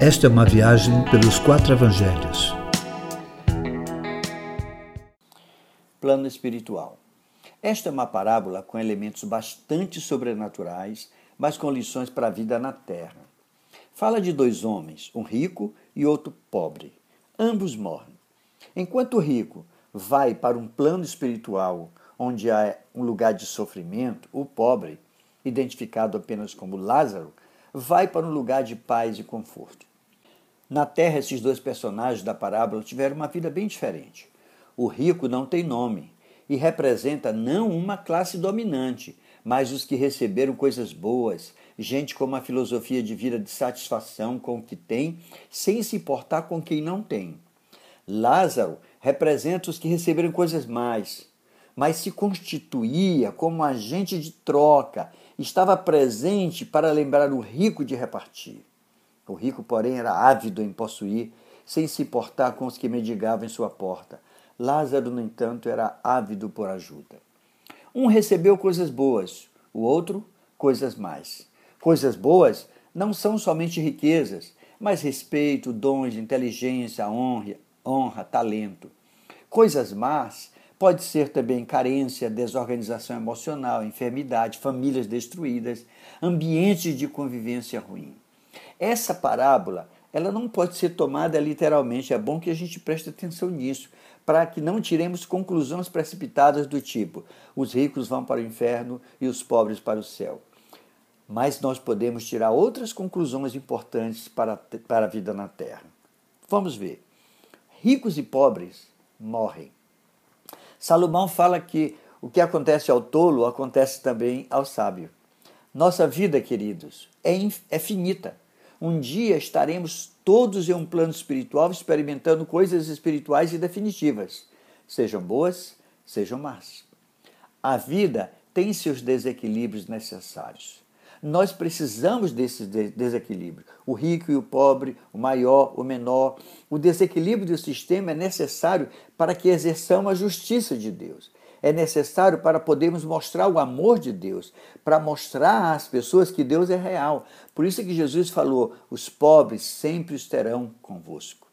Esta é uma viagem pelos quatro evangelhos. Plano espiritual. Esta é uma parábola com elementos bastante sobrenaturais, mas com lições para a vida na terra. Fala de dois homens, um rico e outro pobre. Ambos morrem. Enquanto o rico vai para um plano espiritual onde há um lugar de sofrimento, o pobre, identificado apenas como Lázaro, vai para um lugar de paz e conforto. Na Terra, esses dois personagens da parábola tiveram uma vida bem diferente. O rico não tem nome e representa não uma classe dominante, mas os que receberam coisas boas, gente com uma filosofia de vida de satisfação com o que tem, sem se importar com quem não tem. Lázaro representa os que receberam coisas mais, mas se constituía como agente de troca, estava presente para lembrar o rico de repartir. O rico, porém, era ávido em possuir, sem se importar com os que mendigavam em sua porta. Lázaro, no entanto, era ávido por ajuda. Um recebeu coisas boas, o outro, coisas mais. Coisas boas não são somente riquezas, mas respeito, dons, inteligência, honra, honra, talento. Coisas más pode ser também carência, desorganização emocional, enfermidade, famílias destruídas, ambientes de convivência ruim. Essa parábola, ela não pode ser tomada literalmente, é bom que a gente preste atenção nisso, para que não tiremos conclusões precipitadas do tipo: os ricos vão para o inferno e os pobres para o céu. Mas nós podemos tirar outras conclusões importantes para, para a vida na terra. Vamos ver ricos e pobres morrem. Salomão fala que o que acontece ao tolo acontece também ao sábio. Nossa vida, queridos, é, é finita. Um dia estaremos todos em um plano espiritual experimentando coisas espirituais e definitivas, sejam boas, sejam más. A vida tem seus desequilíbrios necessários. Nós precisamos desse desequilíbrio. O rico e o pobre, o maior, o menor. O desequilíbrio do sistema é necessário para que exerçamos a justiça de Deus. É necessário para podermos mostrar o amor de Deus, para mostrar às pessoas que Deus é real. Por isso que Jesus falou: os pobres sempre estarão convosco.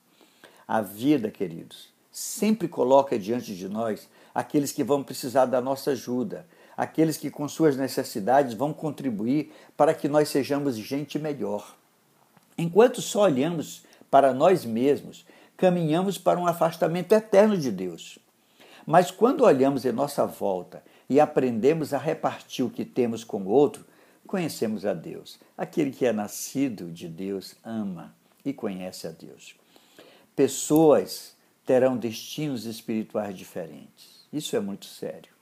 A vida, queridos, sempre coloca diante de nós aqueles que vão precisar da nossa ajuda, aqueles que com suas necessidades vão contribuir para que nós sejamos gente melhor. Enquanto só olhamos para nós mesmos, caminhamos para um afastamento eterno de Deus. Mas quando olhamos em nossa volta e aprendemos a repartir o que temos com o outro, conhecemos a Deus. Aquele que é nascido de Deus ama e conhece a Deus. Pessoas terão destinos espirituais diferentes. Isso é muito sério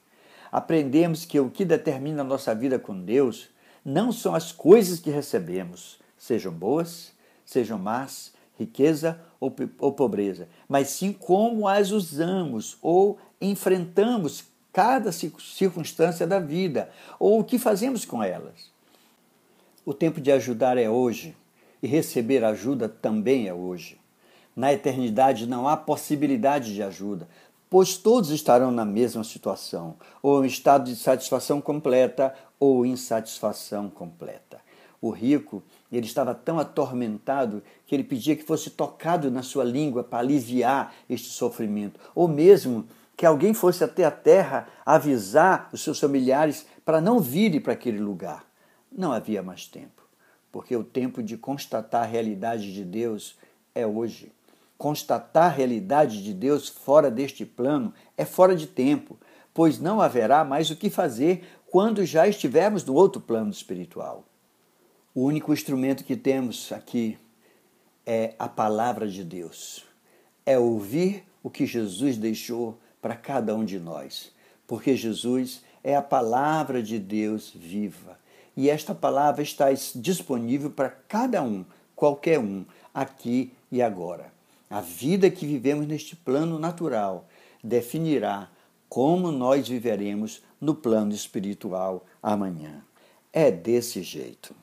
aprendemos que o que determina a nossa vida com Deus não são as coisas que recebemos, sejam boas, sejam más, riqueza ou, ou pobreza, mas sim como as usamos ou enfrentamos cada circunstância da vida ou o que fazemos com elas. O tempo de ajudar é hoje e receber ajuda também é hoje. Na eternidade não há possibilidade de ajuda, pois todos estarão na mesma situação, ou em estado de satisfação completa ou insatisfação completa. O rico, ele estava tão atormentado que ele pedia que fosse tocado na sua língua para aliviar este sofrimento, ou mesmo que alguém fosse até a terra avisar os seus familiares para não virem para aquele lugar. Não havia mais tempo, porque o tempo de constatar a realidade de Deus é hoje. Constatar a realidade de Deus fora deste plano é fora de tempo, pois não haverá mais o que fazer quando já estivermos no outro plano espiritual. O único instrumento que temos aqui é a palavra de Deus. É ouvir o que Jesus deixou para cada um de nós, porque Jesus é a palavra de Deus viva. E esta palavra está disponível para cada um, qualquer um, aqui e agora. A vida que vivemos neste plano natural definirá como nós viveremos no plano espiritual amanhã. É desse jeito.